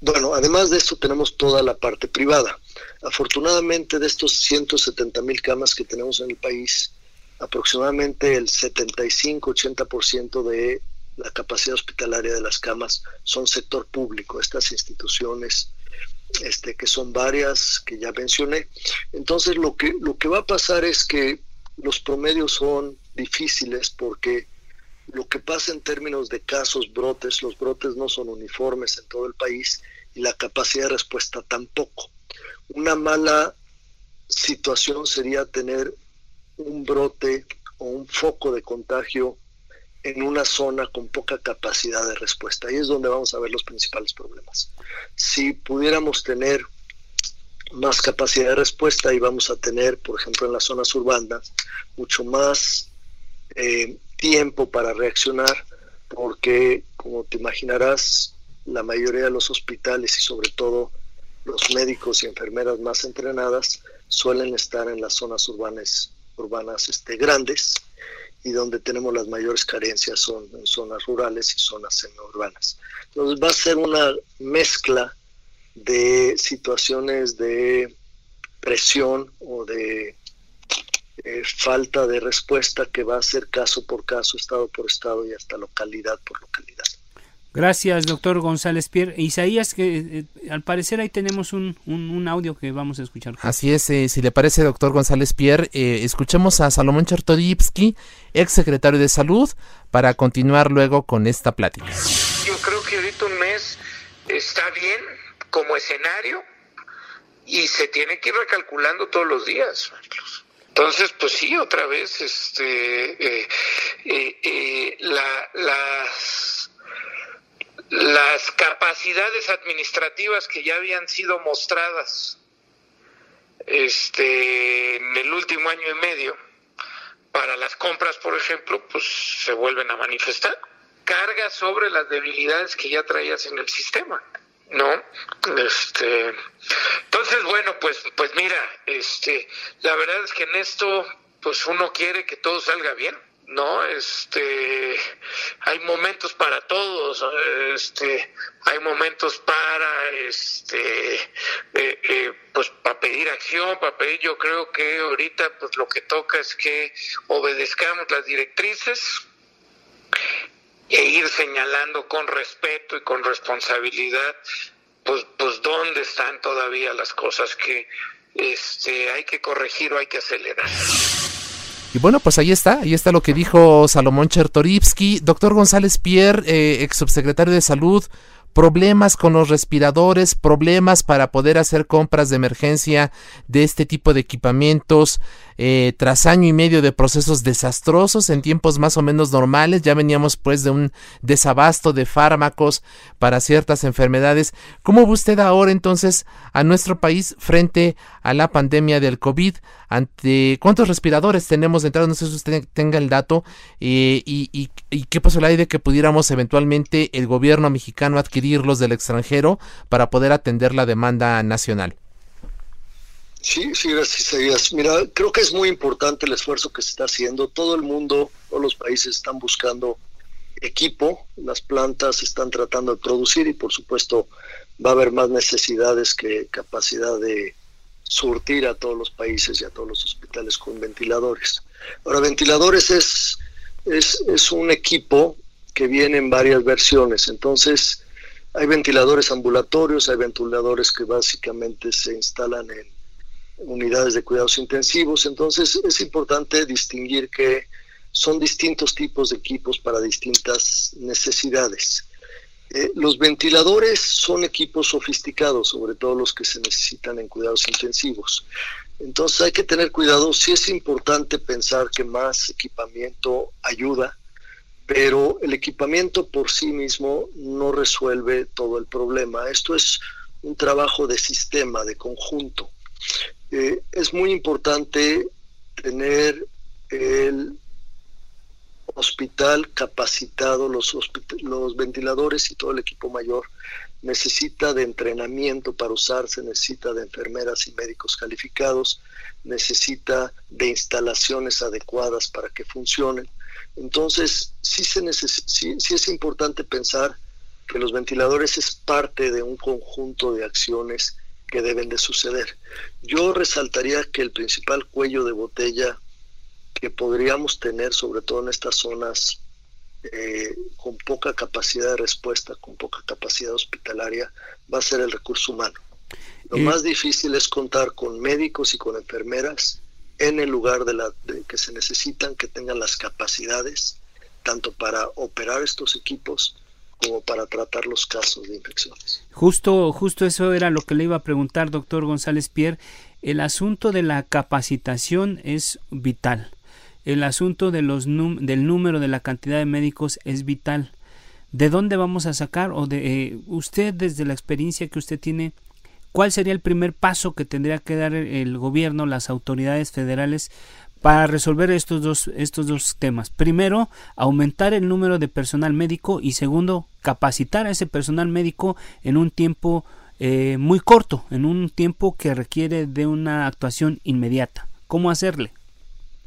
[SPEAKER 6] bueno, además de esto tenemos toda la parte privada. Afortunadamente de estos 170 mil camas que tenemos en el país, aproximadamente el 75-80% de la capacidad hospitalaria de las camas son sector público, estas instituciones este, que son varias que ya mencioné. Entonces lo que, lo que va a pasar es que los promedios son difíciles porque lo que pasa en términos de casos, brotes, los brotes no son uniformes en todo el país y la capacidad de respuesta tampoco. Una mala situación sería tener un brote o un foco de contagio en una zona con poca capacidad de respuesta. Ahí es donde vamos a ver los principales problemas. Si pudiéramos tener más capacidad de respuesta y vamos a tener, por ejemplo, en las zonas urbanas, mucho más eh, tiempo para reaccionar, porque como te imaginarás, la mayoría de los hospitales y sobre todo los médicos y enfermeras más entrenadas suelen estar en las zonas urbanas, urbanas este, grandes y donde tenemos las mayores carencias son en zonas rurales y zonas semiurbanas. Entonces va a ser una mezcla de situaciones de presión o de eh, falta de respuesta que va a ser caso por caso, estado por estado y hasta localidad por localidad.
[SPEAKER 1] Gracias, doctor González Pierre. Isaías, que eh, al parecer ahí tenemos un, un, audio que vamos a escuchar.
[SPEAKER 2] Así es, eh, si le parece, doctor González Pierre, escuchemos a Salomón Chertorivsky, ex secretario de Salud, para continuar luego con esta plática.
[SPEAKER 7] Yo creo que ahorita un mes está bien como escenario y se tiene que ir recalculando todos los días. Entonces, pues sí, otra vez, este, eh, eh, eh, las, las capacidades administrativas que ya habían sido mostradas este, en el último año y medio para las compras, por ejemplo, pues se vuelven a manifestar. Carga sobre las debilidades que ya traías en el sistema. ¿no? Este, entonces, bueno, pues, pues mira, este, la verdad es que en esto, pues uno quiere que todo salga bien, ¿no? Este, hay momentos para todos, este, hay momentos para, este, eh, eh, pues para pedir acción, para pedir, yo creo que ahorita, pues lo que toca es que obedezcamos las directrices, e ir señalando con respeto y con responsabilidad, pues, pues dónde están todavía las cosas que este, hay que corregir o hay que acelerar.
[SPEAKER 2] Y bueno, pues ahí está, ahí está lo que dijo Salomón Chertorivsky. Doctor González Pierre, eh, ex subsecretario de Salud, problemas con los respiradores, problemas para poder hacer compras de emergencia de este tipo de equipamientos. Eh, tras año y medio de procesos desastrosos en tiempos más o menos normales, ya veníamos pues de un desabasto de fármacos para ciertas enfermedades. ¿Cómo ve usted ahora entonces a nuestro país frente a la pandemia del COVID? Ante cuántos respiradores tenemos de entrada, no sé si usted tenga el dato, eh, y, ¿Y qué posibilidad de que pudiéramos eventualmente el gobierno mexicano adquirirlos del extranjero para poder atender la demanda nacional?
[SPEAKER 6] Sí, sí, gracias, Isaías. Mira, creo que es muy importante el esfuerzo que se está haciendo. Todo el mundo, todos los países están buscando equipo, las plantas están tratando de producir y por supuesto va a haber más necesidades que capacidad de surtir a todos los países y a todos los hospitales con ventiladores. Ahora, ventiladores es, es, es un equipo que viene en varias versiones, entonces hay ventiladores ambulatorios, hay ventiladores que básicamente se instalan en unidades de cuidados intensivos, entonces es importante distinguir que son distintos tipos de equipos para distintas necesidades. Eh, los ventiladores son equipos sofisticados, sobre todo los que se necesitan en cuidados intensivos. Entonces hay que tener cuidado, sí es importante pensar que más equipamiento ayuda, pero el equipamiento por sí mismo no resuelve todo el problema. Esto es un trabajo de sistema, de conjunto. Eh, es muy importante tener el hospital capacitado, los, los ventiladores y todo el equipo mayor necesita de entrenamiento para usarse, necesita de enfermeras y médicos calificados, necesita de instalaciones adecuadas para que funcionen. Entonces, sí, se sí, sí es importante pensar que los ventiladores es parte de un conjunto de acciones que deben de suceder. Yo resaltaría que el principal cuello de botella que podríamos tener, sobre todo en estas zonas eh, con poca capacidad de respuesta, con poca capacidad hospitalaria, va a ser el recurso humano. Lo más difícil es contar con médicos y con enfermeras en el lugar de la que se necesitan, que tengan las capacidades tanto para operar estos equipos para tratar los casos de infecciones.
[SPEAKER 1] Justo, justo eso era lo que le iba a preguntar, doctor González Pierre. El asunto de la capacitación es vital el asunto de los del número de la cantidad de médicos es vital. ¿De dónde vamos a sacar o de eh, usted desde la experiencia que usted tiene cuál sería el primer paso que tendría que dar el gobierno, las autoridades federales para resolver estos dos estos dos temas? Primero, aumentar el número de personal médico y segundo, capacitar a ese personal médico en un tiempo eh, muy corto, en un tiempo que requiere de una actuación inmediata. ¿Cómo hacerle?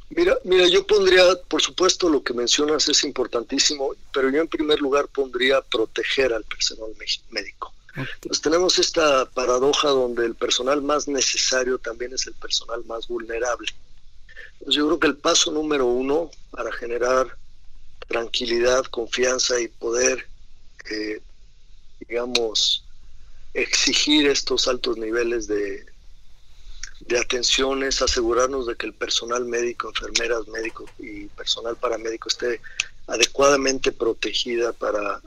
[SPEAKER 6] Mira, mira, yo pondría, por supuesto, lo que mencionas es importantísimo, pero yo en primer lugar pondría proteger al personal médico. Pues tenemos esta paradoja donde el personal más necesario también es el personal más vulnerable. Yo creo que el paso número uno para generar tranquilidad, confianza y poder, eh, digamos, exigir estos altos niveles de, de atención es asegurarnos de que el personal médico, enfermeras, médicos y personal paramédico esté adecuadamente protegida para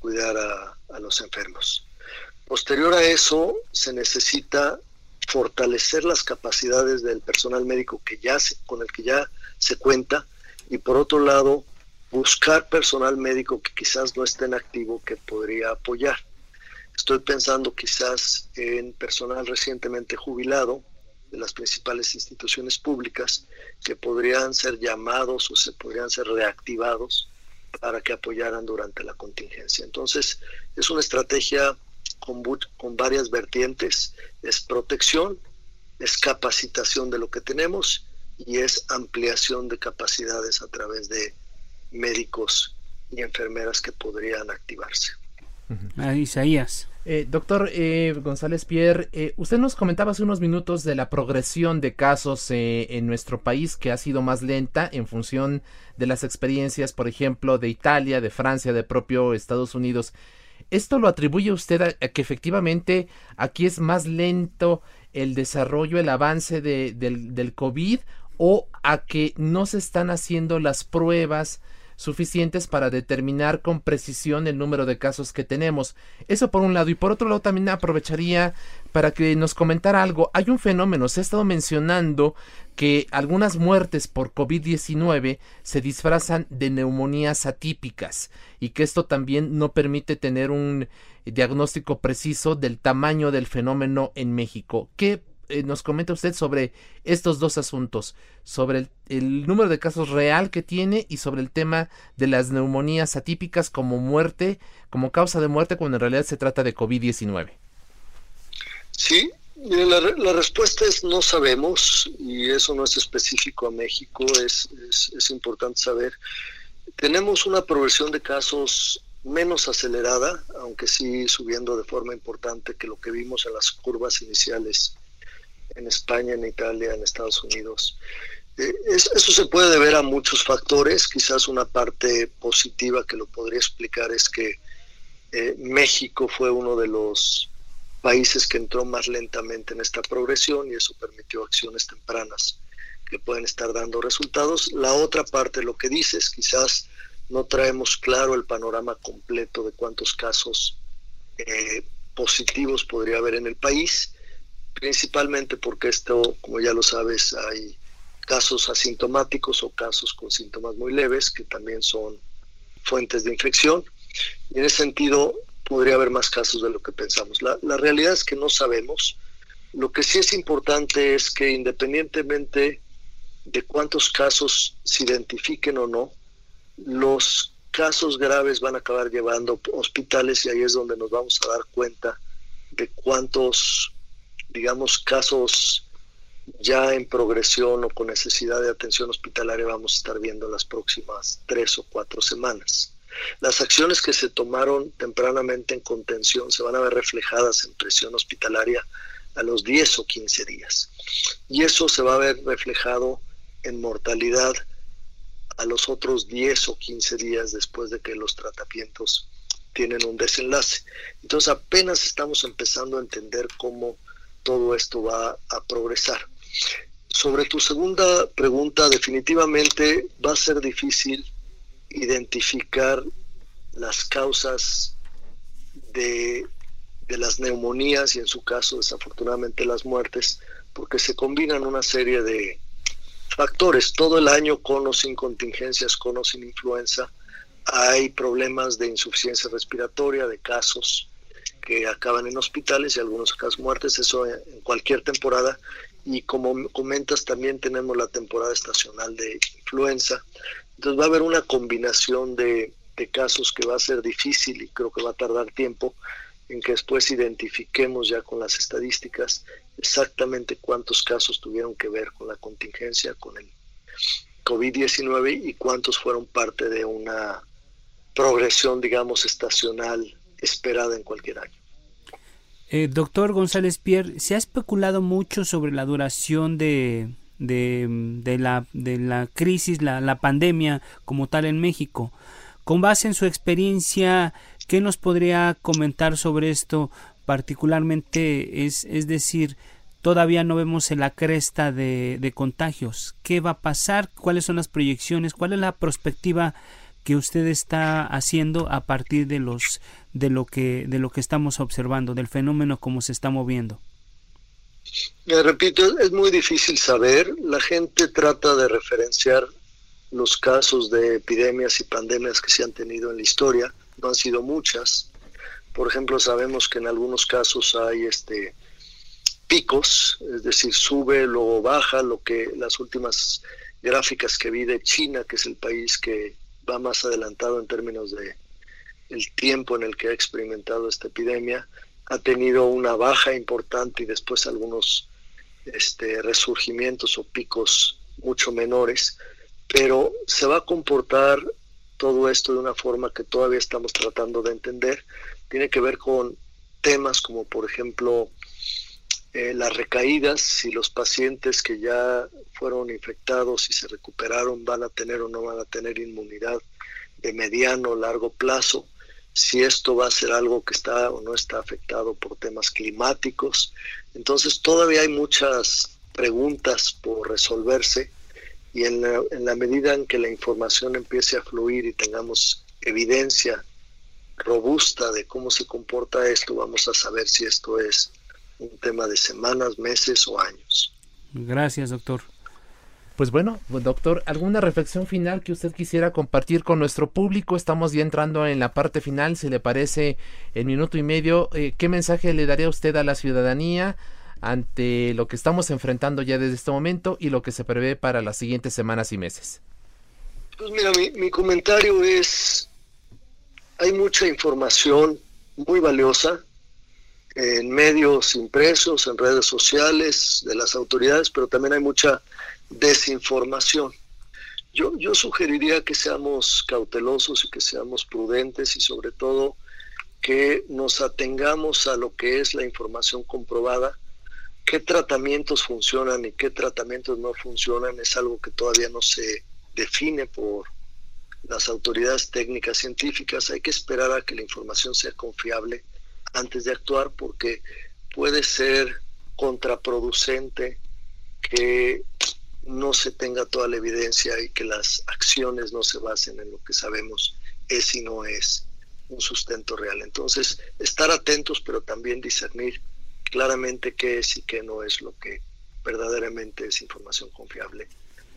[SPEAKER 6] cuidar a, los enfermos. Posterior a eso, se necesita fortalecer las capacidades del personal médico que ya con el que ya se cuenta y por otro lado buscar personal médico que quizás no esté en activo que podría apoyar. Estoy pensando quizás en personal recientemente jubilado de las principales instituciones públicas que podrían ser llamados o se podrían ser reactivados para que apoyaran durante la contingencia. Entonces, es una estrategia con, con varias vertientes, es protección, es capacitación de lo que tenemos y es ampliación de capacidades a través de médicos y enfermeras que podrían activarse.
[SPEAKER 1] Ah, Isaías.
[SPEAKER 2] Eh, doctor eh, González Pierre, eh, usted nos comentaba hace unos minutos de la progresión de casos en nuestro país que ha sido más lenta en función de las experiencias, por ejemplo, de Italia, de Francia, de propio Estados Unidos. ¿Esto lo atribuye usted a, que efectivamente aquí es más lento el desarrollo, el avance de, del, del COVID o a que no se están haciendo las pruebas suficientes para determinar con precisión el número de casos que tenemos. Eso por un lado. Y por otro lado también aprovecharía para que nos comentara algo. Hay un fenómeno, se ha estado mencionando que algunas muertes por COVID-19 se disfrazan de neumonías atípicas y que esto también no permite tener un diagnóstico preciso del tamaño del fenómeno en México. ¿Qué eh, nos comenta usted sobre estos dos asuntos, sobre el, número de casos real que tiene y sobre el tema de las neumonías atípicas como muerte, como causa de muerte cuando en realidad se trata de COVID-19.
[SPEAKER 6] Sí, la, la, respuesta es no sabemos y eso no es específico a México, es, es, es importante saber. Tenemos una progresión de casos menos acelerada, aunque sí subiendo de forma importante que lo que vimos en las curvas iniciales en España, en Italia, en Estados Unidos. Eh, eso se puede deber a muchos factores, quizás una parte positiva que lo podría explicar es que eh, México fue uno de los países que entró más lentamente en esta progresión y eso permitió acciones tempranas que pueden estar dando resultados. La otra parte, lo que dices, quizás no traemos claro el panorama completo de cuántos casos eh, positivos podría haber en el país, principalmente porque esto, como ya lo sabes, hay casos asintomáticos o casos con síntomas muy leves que también son fuentes de infección. Y en ese sentido, podría haber más casos de lo que pensamos. La, realidad es que no sabemos. Lo que sí es importante es que independientemente de cuántos casos se identifiquen o no, los casos graves van a acabar llevando hospitales y ahí es donde nos vamos a dar cuenta de cuántos, digamos, casos ya en progresión o con necesidad de atención hospitalaria vamos a estar viendo las próximas tres o cuatro semanas. Las acciones que se tomaron tempranamente en contención se van a ver reflejadas en presión hospitalaria a los 10 o 15 días. Y eso se va a ver reflejado en mortalidad a los otros 10 o 15 días después de que los tratamientos tienen un desenlace. Entonces apenas estamos empezando a entender cómo todo esto va a progresar. Sobre tu segunda pregunta, definitivamente va a ser difícil identificar las causas de, de las neumonías y en su caso desafortunadamente las muertes, porque se combinan una serie de, factores. Todo el año, con o sin contingencias, con o sin influenza, hay problemas de insuficiencia respiratoria, de casos que acaban en hospitales y algunos casos muertes, eso en cualquier temporada. Y como comentas, también tenemos la temporada estacional de influenza. Entonces va a haber una combinación de, de casos que va a ser difícil y creo que va a tardar tiempo en que después identifiquemos ya con las estadísticas exactamente cuántos casos tuvieron que ver con la contingencia, con el COVID-19 y cuántos fueron parte de una progresión, digamos, estacional esperada en cualquier año.
[SPEAKER 1] Eh, doctor González Pierre, se ha especulado mucho sobre la duración de, de, la, de la crisis, la, la pandemia como tal en México. Con base en su experiencia, ¿qué nos podría comentar sobre esto? Particularmente, es, es decir, todavía no vemos en la cresta de, de contagios. ¿Qué va a pasar? ¿Cuáles son las proyecciones? ¿Cuál es la perspectiva que usted está haciendo a partir de los de lo que de lo que estamos observando del fenómeno como se está moviendo.
[SPEAKER 6] Repito es muy difícil saber. La gente trata de referenciar los casos de epidemias y pandemias que se han tenido en la historia, no han sido muchas. Por ejemplo, sabemos que en algunos casos hay este picos, es decir, sube, luego baja, lo que las últimas gráficas que vi de China, que es el país que va más adelantado en términos de el tiempo en el que ha experimentado esta epidemia, ha tenido una baja importante y después algunos este, resurgimientos o picos mucho menores pero se va a comportar todo esto de una forma que todavía estamos tratando de entender. Tiene que ver con temas como, por ejemplo, eh, las recaídas, si los pacientes que ya fueron infectados y se recuperaron van a tener o no van a tener inmunidad de mediano o largo plazo, si esto va a ser algo que está o no está afectado por temas climáticos. Entonces todavía hay muchas preguntas por resolverse y en la, en la medida en que la información empiece a fluir y tengamos evidencia robusta de cómo se comporta esto, vamos a saber si esto es un tema de semanas, meses o años.
[SPEAKER 1] Gracias, doctor.
[SPEAKER 2] Pues bueno, doctor, ¿alguna reflexión final que usted quisiera compartir con nuestro público? Estamos ya entrando en la parte final, si le parece, en minuto y medio. Eh, ¿Qué mensaje le daría usted a la ciudadanía? ante lo que estamos enfrentando ya desde este momento y lo que se prevé para las siguientes semanas y meses?
[SPEAKER 6] Pues mira, mi, mi comentario es, hay mucha información muy valiosa en medios impresos, en redes sociales de las autoridades, pero también hay mucha desinformación. Yo, yo sugeriría que seamos cautelosos y que seamos prudentes y sobre todo que nos atengamos a lo que es la información comprobada. Qué tratamientos funcionan y qué tratamientos no funcionan es algo que todavía no se define por las autoridades técnicas científicas. Hay que esperar a que la información sea confiable antes de actuar porque puede ser contraproducente que no se tenga toda la evidencia y que las acciones no se basen en lo que sabemos es y no es un sustento real. Entonces, estar atentos, pero también discernir claramente qué es y qué no es lo que verdaderamente es información confiable.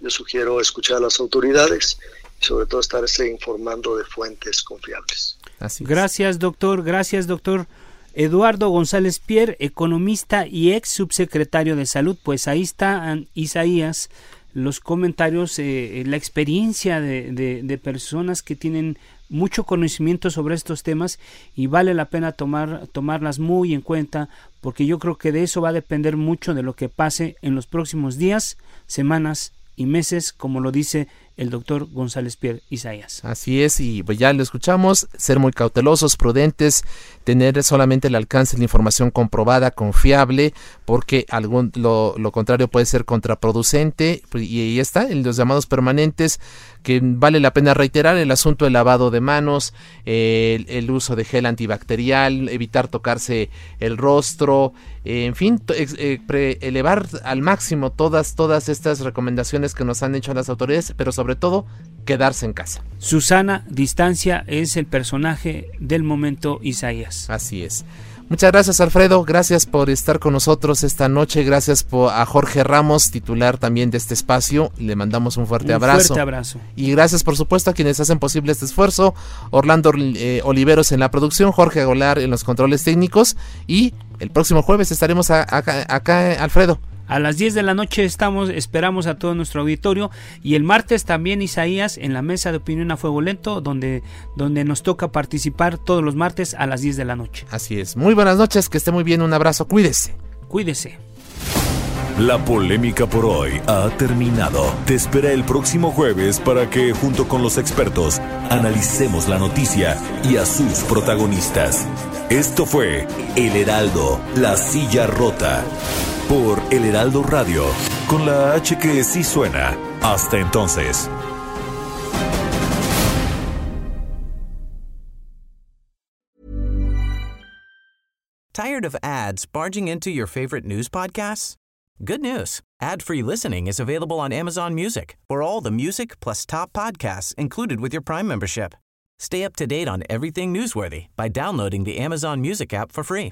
[SPEAKER 6] Yo sugiero escuchar a las autoridades y sobre todo estarse informando de fuentes confiables.
[SPEAKER 1] Gracias, doctor. Gracias, doctor. Eduardo González Pierre, economista y ex subsecretario de Salud, pues ahí está Isaías, los comentarios, eh, la experiencia de, de, personas que tienen mucho conocimiento sobre estos temas y vale la pena tomar, tomarlas muy en cuenta porque yo creo que de eso va a depender mucho de lo que pase en los próximos días, semanas y meses, como lo dice el doctor González Pierre Isaías.
[SPEAKER 2] Así es, y pues ya lo escuchamos, ser muy cautelosos, prudentes, tener solamente el alcance de la información comprobada, confiable, porque algún, lo, lo contrario puede ser contraproducente, pues, y ahí está, en los llamados permanentes, que vale la pena reiterar el asunto del lavado de manos, el, uso de gel antibacterial, evitar tocarse el rostro, en fin, eh, elevar al máximo todas, todas estas recomendaciones que nos han hecho las autoridades, pero sobre todo quedarse en casa.
[SPEAKER 1] Susana Distancia es el personaje del momento Isaías.
[SPEAKER 2] Así es. Muchas gracias Alfredo, gracias por estar con nosotros esta noche, gracias a Jorge Ramos, titular también de este espacio, le mandamos un fuerte abrazo.
[SPEAKER 1] Fuerte abrazo.
[SPEAKER 2] Y gracias por supuesto a quienes hacen posible este esfuerzo, Orlando eh, Oliveros en la producción, Jorge Agolar en los controles técnicos y el próximo jueves estaremos acá Alfredo.
[SPEAKER 1] A las 10 de la noche estamos, esperamos a todo nuestro auditorio y el martes también Isaías en la mesa de opinión a fuego lento donde, donde nos toca participar todos los martes a las 10 de la noche.
[SPEAKER 2] Así es. Muy buenas noches, que esté muy bien, un abrazo, cuídese.
[SPEAKER 1] Cuídese.
[SPEAKER 5] La polémica por hoy ha terminado. Te espera el próximo jueves para que, junto con los expertos, analicemos la noticia y a sus protagonistas. Esto fue El Heraldo, la silla rota por El Heraldo Radio, con la H que sí suena. Hasta entonces.
[SPEAKER 8] ¿Tired of ads barging into your favorite news podcasts? Good news. Ad-free listening is available on Amazon Music for all the music plus top podcasts included with your Prime membership. Stay up to date on everything newsworthy by downloading the Amazon Music app for free